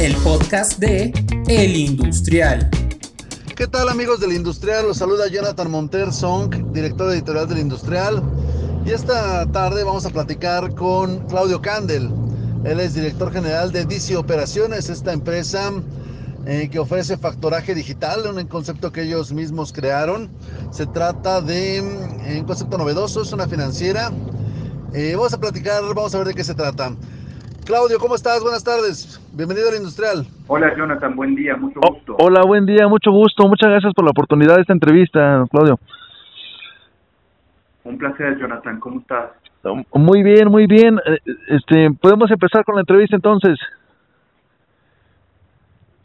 el podcast de El Industrial. ¿Qué tal amigos del Industrial? Los saluda Jonathan Monter Song, director editorial del Industrial. Y esta tarde vamos a platicar con Claudio Candel. Él es director general de DC Operaciones, esta empresa eh, que ofrece factoraje digital, un concepto que ellos mismos crearon. Se trata de mm, un concepto novedoso, es una financiera. Eh, vamos a platicar, vamos a ver de qué se trata. Claudio, ¿cómo estás? Buenas tardes. Bienvenido al Industrial. Hola, Jonathan. Buen día. Mucho oh, gusto. hola, buen día. Mucho gusto. Muchas gracias por la oportunidad de esta entrevista, Claudio. Un placer, Jonathan. ¿Cómo estás? Muy bien, muy bien. Eh, este, podemos empezar con la entrevista entonces.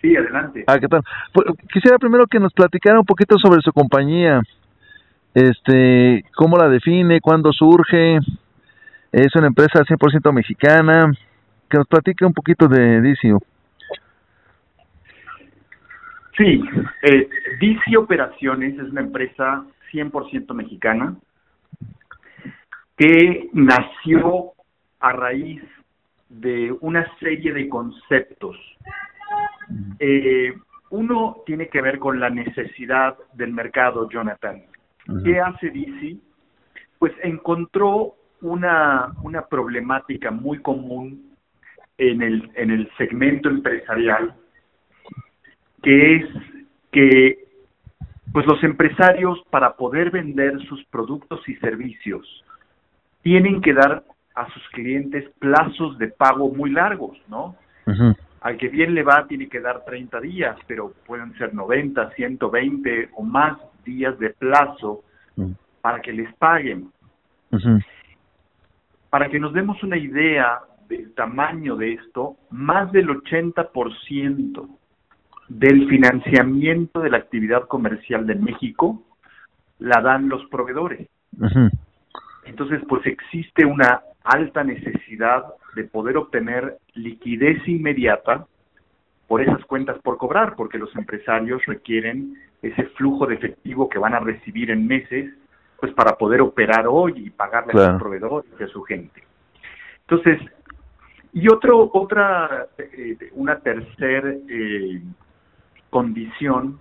Sí, adelante. Ah, ¿qué tal? Pues, quisiera primero que nos platicara un poquito sobre su compañía. Este, cómo la define, cuándo surge. Es una empresa 100% mexicana que nos platique un poquito de Dicio. Sí, eh, Dicio Operaciones es una empresa 100% mexicana que nació a raíz de una serie de conceptos. Eh, uno tiene que ver con la necesidad del mercado, Jonathan. ¿Qué hace DC? Pues encontró una, una problemática muy común en el, en el segmento empresarial, que es que pues los empresarios para poder vender sus productos y servicios tienen que dar a sus clientes plazos de pago muy largos, ¿no? Al que bien le va tiene que dar 30 días, pero pueden ser 90, 120 o más días de plazo para que les paguen. Para que nos demos una idea del tamaño de esto, más del 80% del financiamiento de la actividad comercial de México la dan los proveedores. Entonces, pues existe una alta necesidad de poder obtener liquidez inmediata por esas cuentas por cobrar, porque los empresarios requieren ese flujo de efectivo que van a recibir en meses, pues para poder operar hoy y pagarle a sus proveedores y a su gente. Entonces, y otro, otra, eh, una tercera eh, condición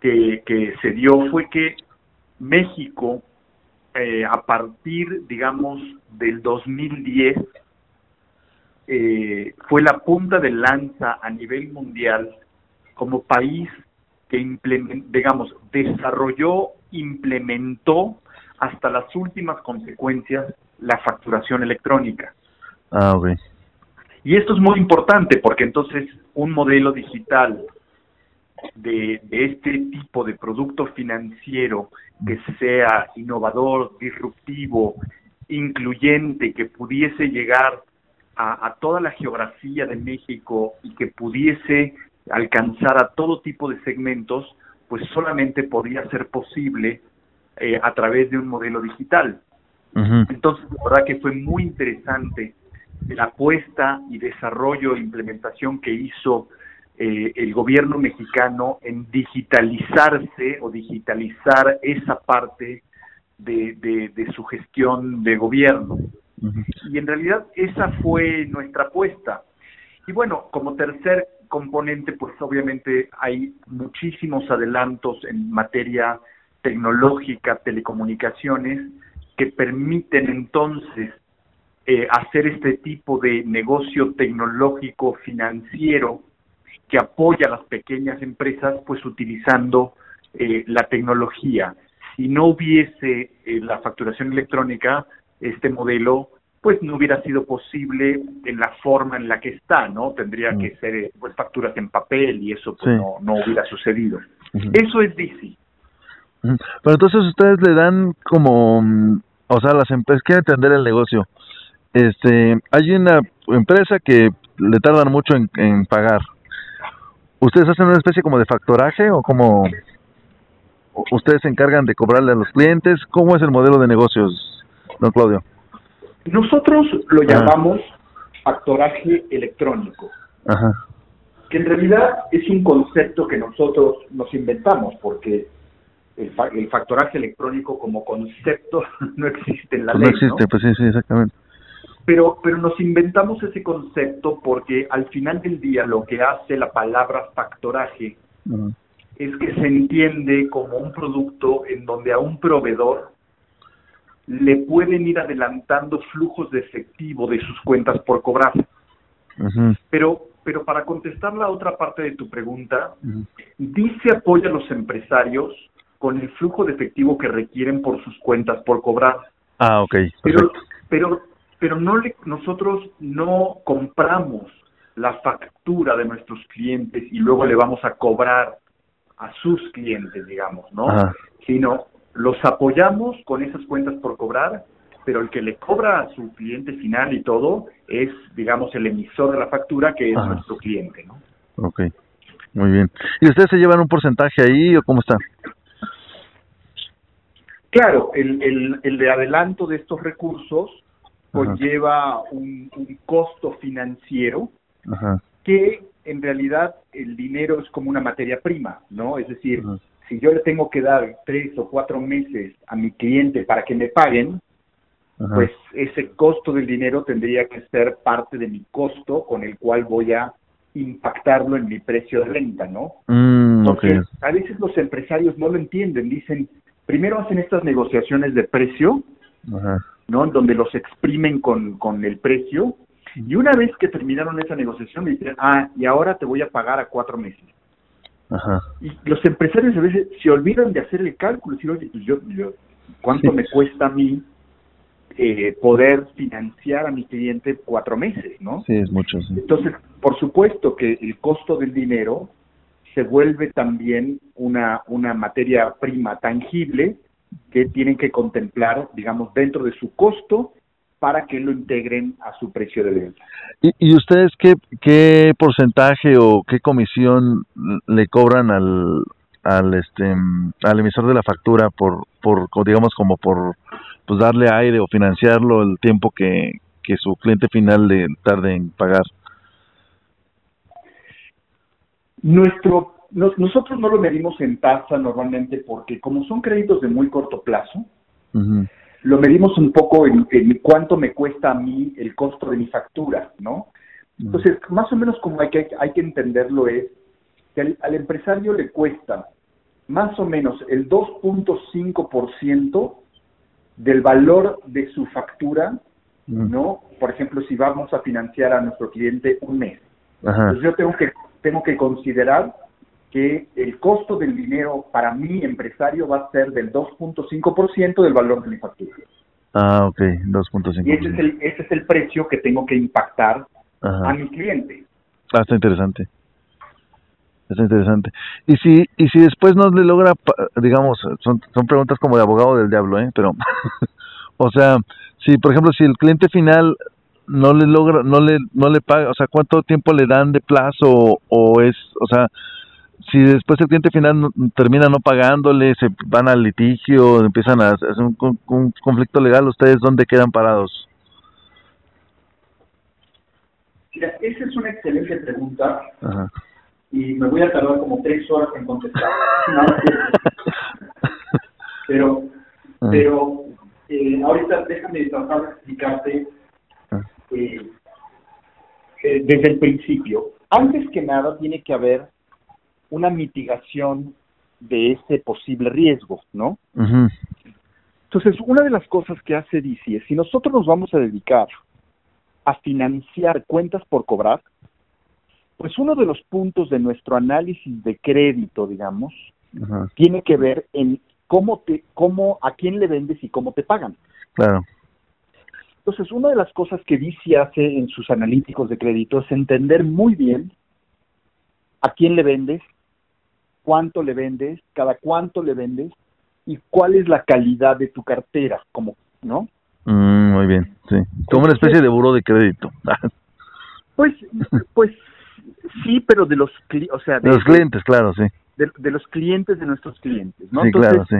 que, que, se dio fue que México, eh, a partir, digamos, del 2010, eh, fue la punta de lanza a nivel mundial como país que, digamos, desarrolló, implementó hasta las últimas consecuencias la facturación electrónica. Ah, ok. Y esto es muy importante porque entonces un modelo digital de, de este tipo de producto financiero que sea innovador, disruptivo, incluyente, que pudiese llegar a, a, toda la geografía de México y que pudiese alcanzar a todo tipo de segmentos, pues solamente podría ser posible eh, a través de un modelo digital. Entonces, la verdad que fue muy interesante la apuesta y desarrollo e implementación que hizo eh, el gobierno mexicano en digitalizarse o digitalizar esa parte de, de, su gestión de gobierno. Y en realidad esa fue nuestra apuesta. Y bueno, como tercer componente, pues obviamente hay muchísimos adelantos en materia tecnológica, telecomunicaciones, que permiten entonces eh, hacer este tipo de negocio tecnológico financiero que apoya a las pequeñas empresas, pues utilizando eh, la tecnología. Si no hubiese eh, la facturación electrónica, este modelo pues no hubiera sido posible en la forma en la que está, ¿no? Tendría que mm. ser pues facturas en papel y eso pues no, no hubiera sucedido. Eso es DC. Pero entonces ustedes le dan como, o sea, las empresas quieren entender el negocio este, hay una empresa que le tardan mucho en, pagar. ¿Ustedes hacen una especie como de factoraje o como ustedes se encargan de cobrarle a los clientes? ¿Cómo es el modelo de negocios, don Claudio? Nosotros lo llamamos factoraje electrónico. Que en realidad es un concepto que nosotros nos inventamos porque el, el factoraje electrónico como concepto no existe en la ley. No existe, pues sí, sí, exactamente. Pero, pero nos inventamos ese concepto porque al final del día lo que hace la palabra factoraje es que se entiende como un producto en donde a un proveedor le pueden ir adelantando flujos de efectivo de sus cuentas por cobrar. Pero pero para contestar la otra parte de tu pregunta, dice apoya a los empresarios con el flujo de efectivo que requieren por sus cuentas por cobrar. Ah, ok. Pero, pero, pero no le, nosotros no compramos la factura de nuestros clientes y luego le vamos a cobrar a sus clientes, digamos, ¿no? Sino los apoyamos con esas cuentas por cobrar, pero el que le cobra a su cliente final y todo es, digamos, el emisor de la factura que es nuestro cliente, ¿no? Ok, muy bien. ¿Y ustedes se llevan un porcentaje ahí o cómo está? Claro, el, el, el de adelanto de estos recursos conlleva un, un, costo financiero que en realidad el dinero es como una materia prima, ¿no? Es decir, si yo le tengo que dar tres o cuatro meses a mi cliente para que me paguen, pues ese costo del dinero tendría que ser parte de mi costo con el cual voy a impactarlo en mi precio de venta, ¿no? Mm, Porque a veces los empresarios no lo entienden, dicen, primero hacen estas negociaciones de precio, ¿no? En donde los exprimen con, con el precio, y una vez que terminaron esa negociación, dicen, ah, y ahora te voy a pagar a cuatro meses. Y los empresarios a veces se olvidan de hacer el cálculo, decir, oye, pues yo, yo ¿cuánto me cuesta a mí eh, poder financiar a mi cliente cuatro meses, ¿no? Sí, es mucho. Entonces, por supuesto que el costo del dinero se vuelve también una, una materia prima tangible que tienen que contemplar, digamos, dentro de su costo para que lo integren a su precio de venta. ¿Y, y ustedes qué, qué porcentaje o qué comisión le cobran al, al este al emisor de la factura por por digamos como por pues darle aire o financiarlo el tiempo que, que su cliente final le tarde en pagar nuestro nosotros no lo medimos en tasa normalmente porque como son créditos de muy corto plazo lo medimos un poco en, cuánto me cuesta a mí el costo de mi factura no entonces más o menos como hay que hay que entenderlo es que al, al empresario le cuesta más o menos el 2.5% del valor de su factura, ¿no? Por ejemplo, si vamos a financiar a nuestro cliente un mes. Entonces yo tengo que, tengo que considerar que el costo del dinero para mi empresario va a ser del 2.5% del valor de mi factura. Ah, ok, 2.5%. Y ese es, el, ese es el precio que tengo que impactar a mi cliente. Ah, está interesante. Es interesante. Y si y si después no le logra, digamos, son, son preguntas como de abogado del diablo, ¿eh? Pero, o sea, si por ejemplo, si el cliente final no le logra, no le, no le paga, o sea, ¿cuánto tiempo le dan de plazo o, es, o sea, si después el cliente final termina no pagándole, se van al litigio, empiezan a hacer un, un conflicto legal, ¿ustedes dónde quedan parados? Mira, esa es una excelente pregunta. Ajá y me voy a tardar como tres horas en contestar. pero, pero eh, ahorita déjame tratar de explicarte ah. eh, eh, desde el principio. Antes que nada tiene que haber una mitigación de ese posible riesgo, ¿no? Entonces, una de las cosas que hace DC es, si nosotros nos vamos a dedicar a financiar cuentas por cobrar, pues uno de los puntos de nuestro análisis de crédito, digamos, tiene que ver en cómo te, cómo, a quién le vendes y cómo te pagan. Claro. Entonces, una de las cosas que DC hace en sus analíticos de crédito es entender muy bien a quién le vendes, cuánto le vendes, cada cuánto le vendes y cuál es la calidad de tu cartera, como, ¿no? Mm, muy bien, sí. Como una especie de buro de crédito. pues, pues Sí, pero de los, o sea, de, los clientes, claro, sí. De, los clientes de nuestros clientes, ¿no? Sí, claro, sí.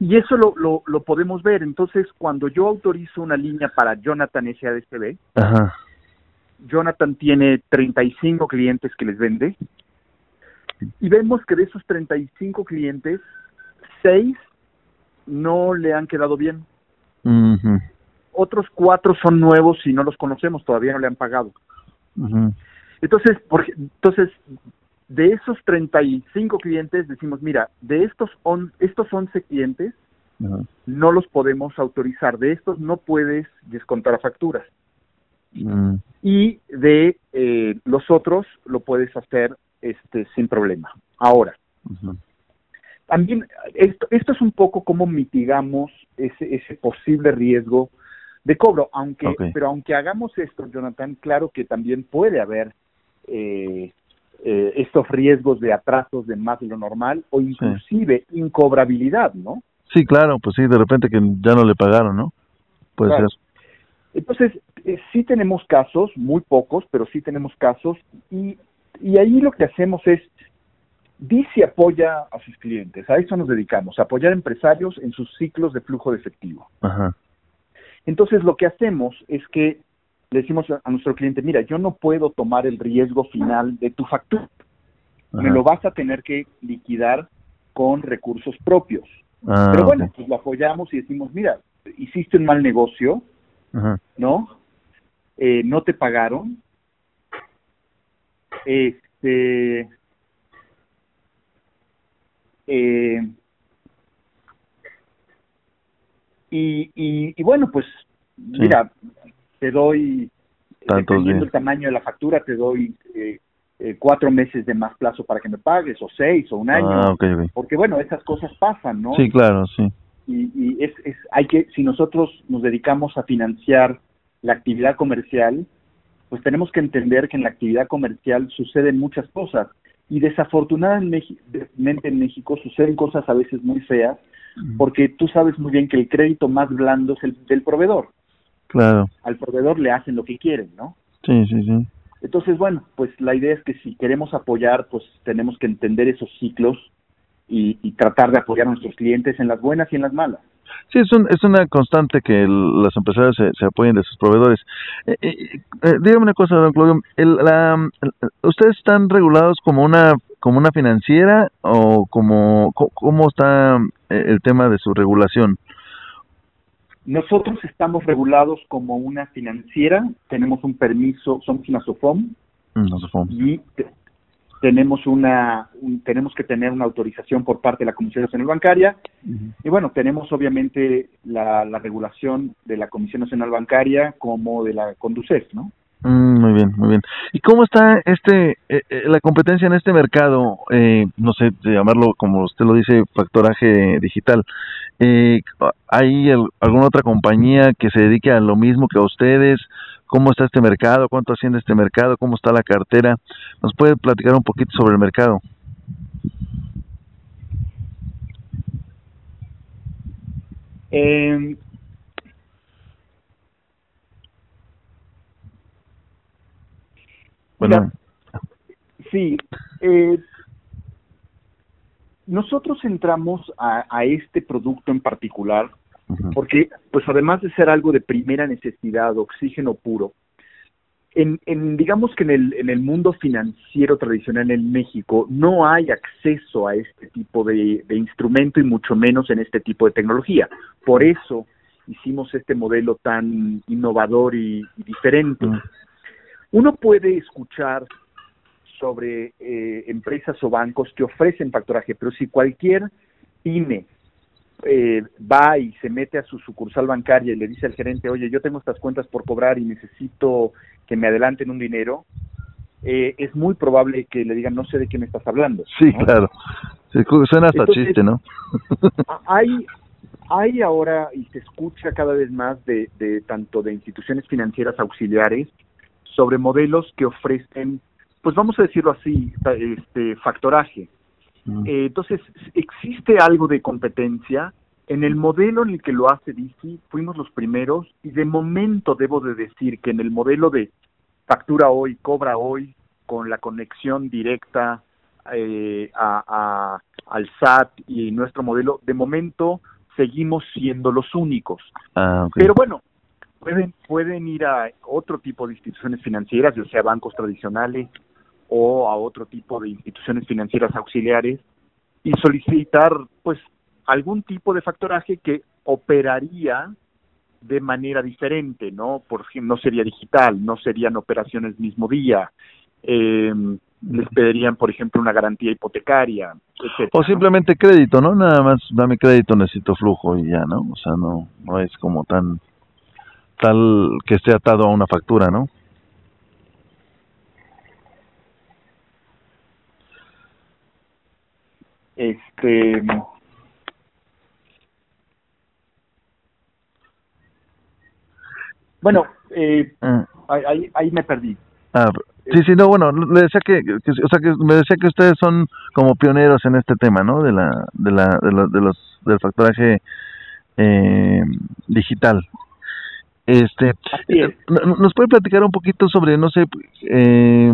Y eso lo, lo, lo, podemos ver. Entonces, cuando yo autorizo una línea para Jonathan SADCB, Ajá. Jonathan tiene 35 clientes que les vende, y vemos que de esos 35 clientes, 6 no le han quedado bien. otros cuatro son nuevos y no los conocemos, todavía no le han pagado. Entonces, por, entonces, de esos 35 clientes decimos, mira, de estos, on, estos 11 clientes no los podemos autorizar, de estos no puedes descontar a facturas. Y de eh, los otros lo puedes hacer este sin problema. Ahora, también esto, esto es un poco cómo mitigamos ese, ese posible riesgo de cobro, aunque pero aunque hagamos esto, Jonathan, claro que también puede haber eh, eh, estos riesgos de atrasos de más de lo normal o inclusive incobrabilidad, ¿no? Sí, claro, pues sí, de repente que ya no le pagaron, ¿no? Puede ser. Entonces, eh, sí tenemos casos, muy pocos, pero sí tenemos casos y, y ahí lo que hacemos es Dice apoya a sus clientes, a eso nos dedicamos, a apoyar empresarios en sus ciclos de flujo de efectivo. Entonces lo que hacemos es que le decimos a nuestro cliente, mira, yo no puedo tomar el riesgo final de tu factura, me lo vas a tener que liquidar con recursos propios. Ah, Pero bueno, pues lo apoyamos y decimos, mira, hiciste un mal negocio, ¿no? Eh, no te pagaron, este eh, y, y, bueno, pues mira, te doy, dependiendo el tamaño de la factura, te doy eh, eh, cuatro meses de más plazo para que me pagues, o seis, o un año. Ah, porque bueno, esas cosas pasan, ¿no? Sí, claro, sí. Y, y es, es, hay que, si nosotros nos dedicamos a financiar la actividad comercial, pues tenemos que entender que en la actividad comercial suceden muchas cosas y desafortunadamente en México suceden cosas a veces muy feas porque tú sabes muy bien que el crédito más blando es el del proveedor. Claro. Al proveedor le hacen lo que quieren, ¿no? Sí, sí, sí. Entonces, bueno, pues la idea es que si queremos apoyar, pues tenemos que entender esos ciclos y, y tratar de apoyar a nuestros clientes en las buenas y en las malas. Sí, es, un, es una constante que los empresarios se, se, apoyen de sus proveedores. Eh, eh, eh, dígame una cosa, don Claudio, el, la, ¿ustedes están regulados como una como una financiera o como cómo está el tema de su regulación? Nosotros estamos regulados como una financiera, tenemos un permiso, somos una SOFOM, SOFOM. y tenemos una tenemos que tener una autorización por parte de la Comisión Nacional Bancaria y bueno tenemos obviamente la, la, regulación de la Comisión Nacional Bancaria como de la Conducef, ¿no? Mm, muy bien, muy bien. ¿Y cómo está este eh, eh, la competencia en este mercado? Eh, no sé, llamarlo como usted lo dice, factoraje digital. Eh, ¿Hay alguna otra compañía que se dedique a lo mismo que a ustedes? cómo está este mercado, cuánto asciende este mercado, cómo está la cartera. ¿Nos puede platicar un poquito sobre el mercado? Eh, bueno. sí, eh, nosotros entramos a, a, este producto en particular porque pues además de ser algo de primera necesidad, oxígeno puro, en, en, digamos que en el, en el mundo financiero tradicional en México no hay acceso a este tipo de, de instrumento y mucho menos en este tipo de tecnología. Por eso hicimos este modelo tan innovador y, diferente. Uno puede escuchar sobre eh, empresas o bancos que ofrecen factoraje, pero si cualquier pyme eh, va y se mete a su sucursal bancaria y le dice al gerente, oye, yo tengo estas cuentas por cobrar y necesito que me adelanten un dinero, eh, es muy probable que le digan, no sé de qué me estás hablando. Sí, claro. suena hasta chiste, ¿no? hay, hay ahora, y se escucha cada vez más de, de tanto de instituciones financieras auxiliares, sobre modelos que ofrecen, pues vamos a decirlo así, este factoraje eh, entonces, existe algo de competencia. En el modelo en el que lo hace DC, fuimos los primeros y de momento debo de decir que en el modelo de factura hoy, cobra hoy, con la conexión directa eh, a, al SAT y nuestro modelo, de momento seguimos siendo los únicos. Ah, Pero bueno, pueden, pueden ir a otro tipo de instituciones financieras, ya sea bancos tradicionales, o a otro tipo de instituciones financieras auxiliares y solicitar pues algún tipo de factoraje que operaría de manera diferente, ¿no? Por no sería digital, no serían operaciones mismo día, eh, les pedirían, por ejemplo, una garantía hipotecaria, etcétera, O simplemente crédito, ¿no? Nada más dame crédito, necesito flujo y ya, ¿no? O sea, no, no es como tan tal que esté atado a una factura, ¿no? Este. Bueno, eh, Ah, ahí, ahí- me perdí. ah, sí, sí, no, bueno, le decía que, que- o sea, que me decía que ustedes son como pioneros en este tema, ¿no? De la, de la, de los, de los del factoraje eh, digital. Este, es. ¿no- ¿nos puede platicar un poquito sobre, no sé, eh,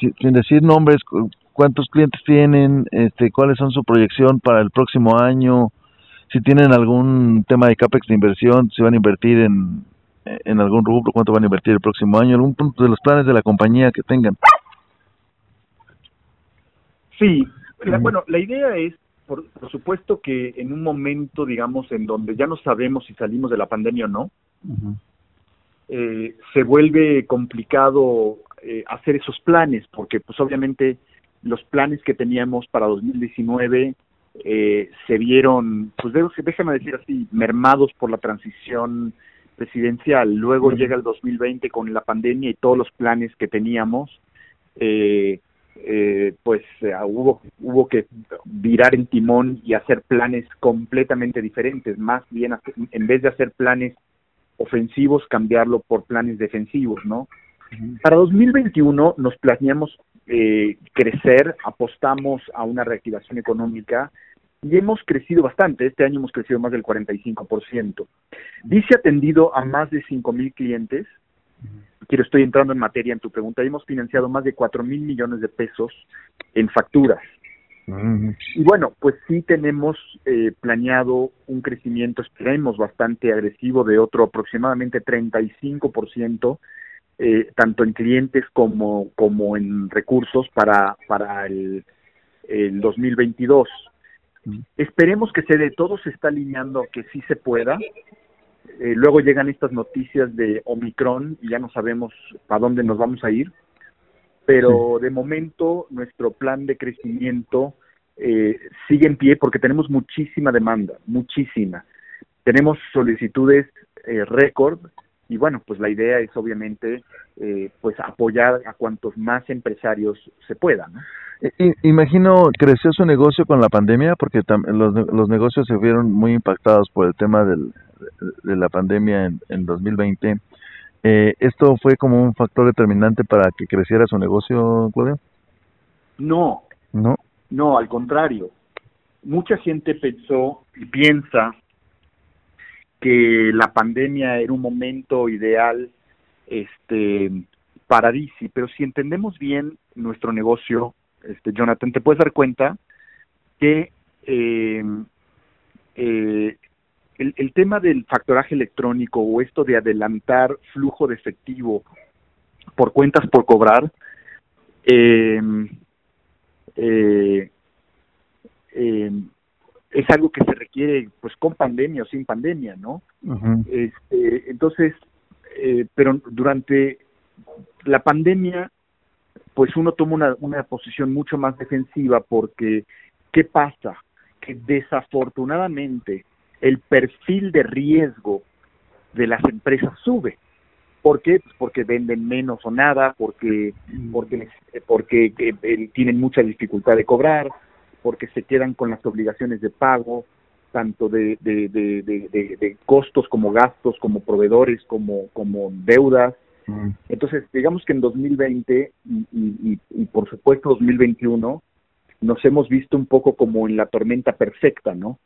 si- sin decir nombres, cu- cuántos clientes tienen, este, cuáles son su proyección para el próximo año, si tienen algún tema de capex de inversión, si van a invertir en, en algún rubro, cuánto van a invertir el próximo año, algún punto de los planes de la compañía que tengan. Sí, la- bueno, la idea es, por, por supuesto que en un momento, digamos, en donde ya no sabemos si salimos de la pandemia o no, eh, se vuelve complicado eh, hacer esos planes, porque pues obviamente los planes que teníamos para 2019 eh, se vieron, pues déjame decir así, mermados por la transición presidencial. Luego Ujú. llega el 2020 con la pandemia y todos los planes que teníamos, eh, eh, pues eh, hubo, hubo que virar el timón y hacer planes completamente diferentes, más bien en vez de hacer planes ofensivos, cambiarlo por planes defensivos, ¿no? Para 2021 nos planeamos eh, crecer, apostamos a una reactivación económica y hemos crecido bastante. Este año hemos crecido más del 45%. Dice atendido a más de 5 mil clientes. Quiero, estoy entrando en materia en tu pregunta. Hemos financiado más de 4 mil millones de pesos en facturas. Y bueno, pues sí tenemos eh, planeado un crecimiento, esperemos, bastante agresivo de otro aproximadamente 35%, eh, tanto en clientes como, como en recursos para, para el, el 2022. Esperemos que se de todo se está alineando que sí se pueda. Eh, luego llegan estas noticias de Omicron y ya no sabemos para dónde nos vamos a ir. Pero de momento nuestro plan de crecimiento eh, sigue en pie porque tenemos muchísima demanda, muchísima. Tenemos solicitudes eh, récord y bueno, pues la idea es obviamente eh, pues apoyar a cuantos más empresarios se pueda. ¿no? I- Imagino creció su negocio con la pandemia porque los, los negocios se vieron muy impactados por el tema del, de la pandemia en, en 2020. Eh, ¿Esto fue como un factor determinante para que creciera su negocio, Claudio? No, ¿No? No, al contrario. Mucha gente pensó y piensa que la pandemia era un momento ideal este para DC, pero si entendemos bien nuestro negocio, este Jonathan, te puedes dar cuenta que eh, eh, el, el tema del factoraje electrónico o esto de adelantar flujo de efectivo por cuentas por cobrar, eh, eh, eh, es algo que se requiere pues con pandemia o sin pandemia, ¿no? Este, entonces, eh, pero durante la pandemia, pues uno toma una, una posición mucho más defensiva porque, ¿qué pasa? Que desafortunadamente el perfil de riesgo de las empresas sube. ¿Por qué? Pues porque venden menos o nada, porque porque porque eh, eh, tienen mucha dificultad de cobrar, porque se quedan con las obligaciones de pago, tanto de, de, de, de, de- de costos como gastos, como proveedores, como, como deudas. Mm. Entonces, digamos que en 2020 y, y, y, y por supuesto 2021 nos hemos visto un poco como en la tormenta perfecta, ¿no?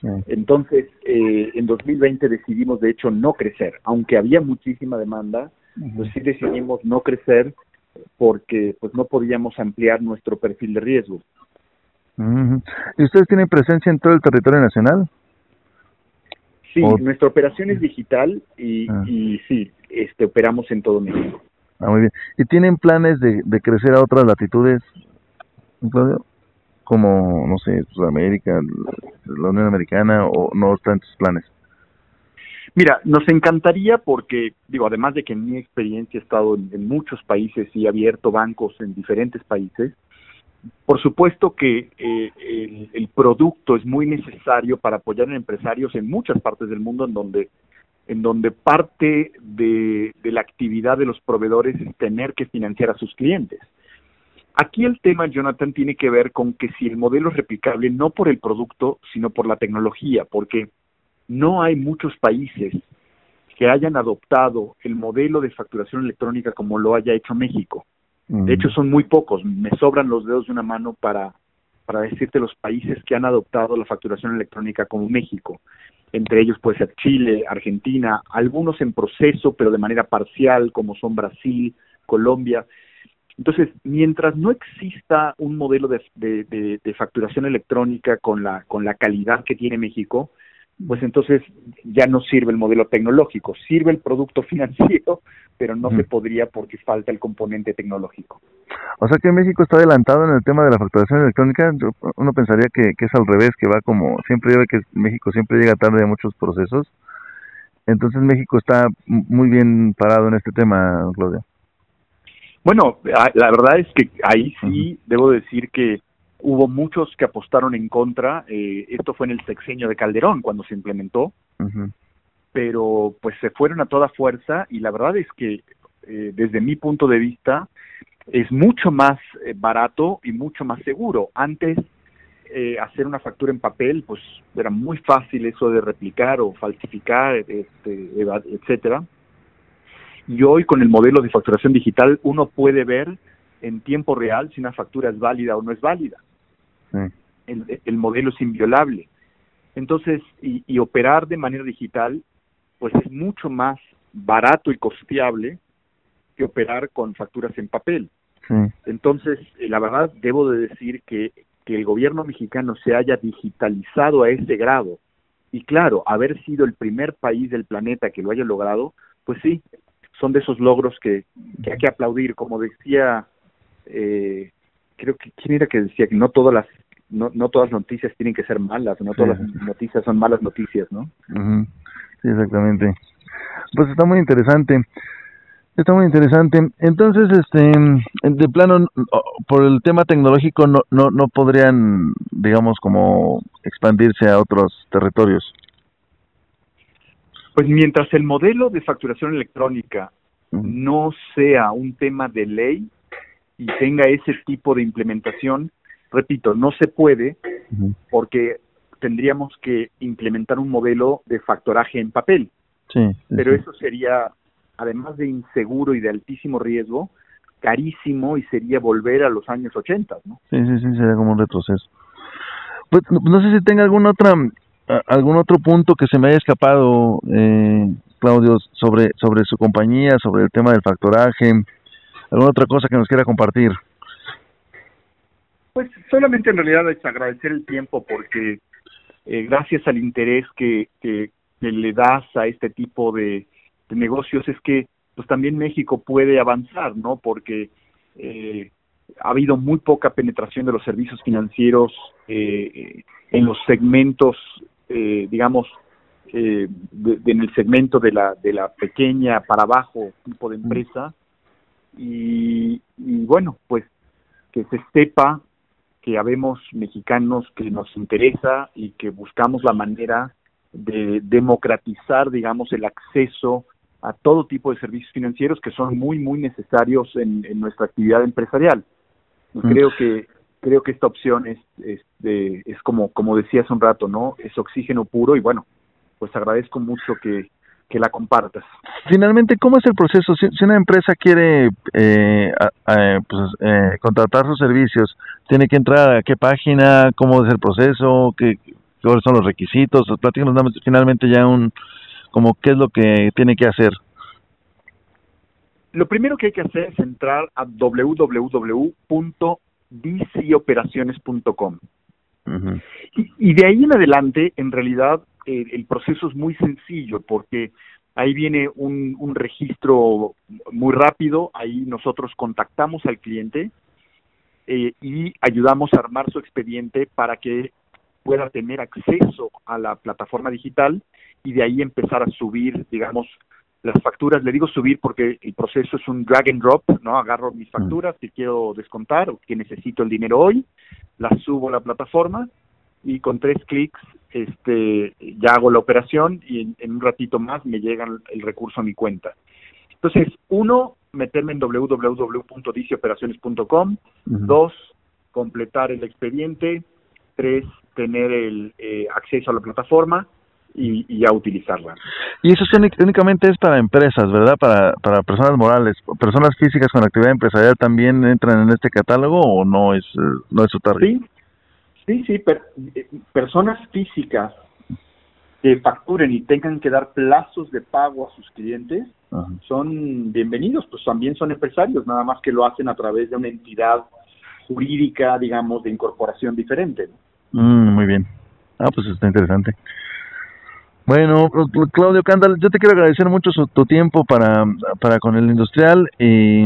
Sí. Entonces, eh, en 2020 decidimos, de hecho, no crecer, aunque había muchísima demanda, pues sí decidimos no crecer porque pues no podíamos ampliar nuestro perfil de riesgo. ¿Y ustedes tienen presencia en todo el territorio nacional? Sí, O- nuestra operación es digital y, Ah. y sí, este, operamos en todo México. Ah, muy bien. ¿Y tienen planes de, de crecer a otras latitudes, Claudio? Como, no sé, Sudamérica, la Unión Americana, o no están sus planes? Mira, nos encantaría porque, digo, además de que en mi experiencia he estado en, muchos países y he abierto bancos en diferentes países, por supuesto que eh, el, producto es muy necesario para apoyar a empresarios en muchas partes del mundo en donde en donde parte de la actividad de los proveedores es tener que financiar a sus clientes. Aquí el tema, Jonathan, tiene que ver con que si el modelo es replicable no por el producto, sino por la tecnología, porque no hay muchos países que hayan adoptado el modelo de facturación electrónica como lo haya hecho México. De hecho, son muy pocos. Me sobran los dedos de una mano para, para decirte los países que han adoptado la facturación electrónica como México. Entre ellos puede ser Chile, Argentina, algunos en proceso, pero de manera parcial, como son Brasil, Colombia. Entonces, mientras no exista un modelo de, de, de, facturación electrónica con la, con la calidad que tiene México, pues entonces ya no sirve el modelo tecnológico, sirve el producto financiero, pero no se podría porque falta el componente tecnológico. O sea que México está adelantado en el tema de la facturación electrónica, uno pensaría que, que es al revés, que va como, siempre ve que México siempre llega tarde a muchos procesos, entonces México está muy bien parado en este tema, Claudia. Bueno, la verdad es que ahí sí debo decir que Hubo muchos que apostaron en contra. Eh, esto fue en el sexenio de Calderón cuando se implementó. Pero pues se fueron a toda fuerza y la verdad es que eh, desde mi punto de vista es mucho más eh, barato y mucho más seguro. Antes hacer una factura en papel pues era muy fácil eso de replicar o falsificar, este, etcétera. Y hoy con el modelo de facturación digital uno puede ver en tiempo real si una factura es válida o no es válida. El, modelo es inviolable. Entonces, y, operar de manera digital, pues es mucho más barato y costeable que operar con facturas en papel. Entonces, eh, la verdad, debo de decir que, que el gobierno mexicano se haya digitalizado a ese grado y claro, haber sido el primer país del planeta que lo haya logrado, pues sí, son de esos logros que, que hay que aplaudir. Como decía eh, creo que quién era que decía que no todas las no, no todas las noticias tienen que ser malas, no todas las noticias son malas noticias, ¿no? Sí, exactamente. Pues está muy interesante. Está muy interesante. Entonces, este, de plano, por el tema tecnológico, no, no, no podrían, digamos, como expandirse a otros territorios. Pues mientras el modelo de facturación electrónica no sea un tema de ley, y tenga ese tipo de implementación, repito, no se puede porque tendríamos que implementar un modelo de factoraje en papel. Sí, Pero eso sería, además de inseguro y de altísimo riesgo, carísimo y sería volver a los años 80, ¿no? Sí, sí, sí, sería como un retroceso. Pues, no sé si tenga algún otra algún otro punto que se me haya escapado, eh, Claudio, sobre sobre su compañía, sobre el tema del factoraje, ¿Alguna otra cosa que nos quiera compartir? Pues solamente en realidad es agradecer el tiempo porque eh, gracias al interés que, que, le das a este tipo de, negocios es que pues también México puede avanzar, ¿no? Porque eh, ha habido muy poca penetración de los servicios financieros eh, en los segmentos, digamos, en el segmento de la, de la pequeña para abajo tipo de empresa. Y, bueno, pues que se sepa que habemos mexicanos que nos interesa y que buscamos la manera de democratizar, digamos, el acceso a todo tipo de servicios financieros que son muy, muy necesarios en, nuestra actividad empresarial. Y creo que creo que esta opción es, es, es como, como decía hace un rato, ¿no? Es oxígeno puro y bueno, pues agradezco mucho que, que la compartas. Finalmente, ¿cómo es el proceso? Si, una empresa quiere eh, pues, eh, contratar sus servicios, ¿tiene que entrar a qué página? ¿Cómo es el proceso? ¿Qué, ¿Cuáles son los requisitos? Platícanos finalmente ya un, como qué es lo que tiene que hacer. Lo primero que hay que hacer es entrar a www.dcoperaciones.com. y, y de ahí en adelante, en realidad, el proceso es muy sencillo porque ahí viene un, un, registro muy rápido, ahí nosotros contactamos al cliente eh, y ayudamos a armar su expediente para que pueda tener acceso a la plataforma digital y de ahí empezar a subir, digamos, las facturas. Le digo subir porque el proceso es un drag and drop, ¿no? Agarro mis facturas que quiero descontar o que necesito el dinero hoy, las subo a la plataforma y con tres clics este, ya hago la operación y en, un ratito más me llega el recurso a mi cuenta. Entonces, uno, meterme en www.dicioperaciones.com. Dos, completar el expediente. Tres, tener el eh, acceso a la plataforma y, y, ya utilizarla. Y eso únicamente es para empresas, ¿verdad? Para, para personas morales. ¿Personas físicas con actividad empresarial también entran en este catálogo o no es, eh, no es su target? Sí, sí, sí eh, personas físicas que facturen y tengan que dar plazos de pago a sus clientes son bienvenidos, pues también son empresarios, nada más que lo hacen a través de una entidad jurídica, digamos, de incorporación diferente. Mm, muy bien. Ah, pues está interesante. Bueno, Claudio Cándal, yo te quiero agradecer mucho tu tiempo para, para con el industrial y,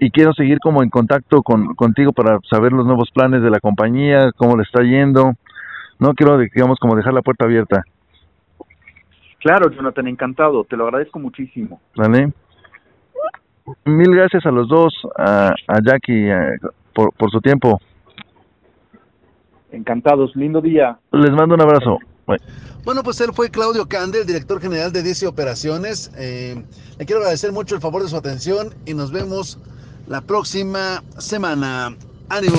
y, quiero seguir como en contacto con, contigo para saber los nuevos planes de la compañía, cómo le está yendo. No quiero, digamos, como dejar la puerta abierta. Claro, Jonathan, encantado. Te lo agradezco muchísimo. Vale. Mil gracias a los dos, a, a Jackie, por, por su tiempo. Encantados. Lindo día. Les mando un abrazo. Bueno, pues él fue Claudio Candel, director general de DC Operaciones. Eh, le quiero agradecer mucho el favor de su atención y nos vemos la próxima semana. ¡Ánimo!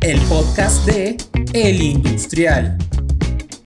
El podcast de El Industrial.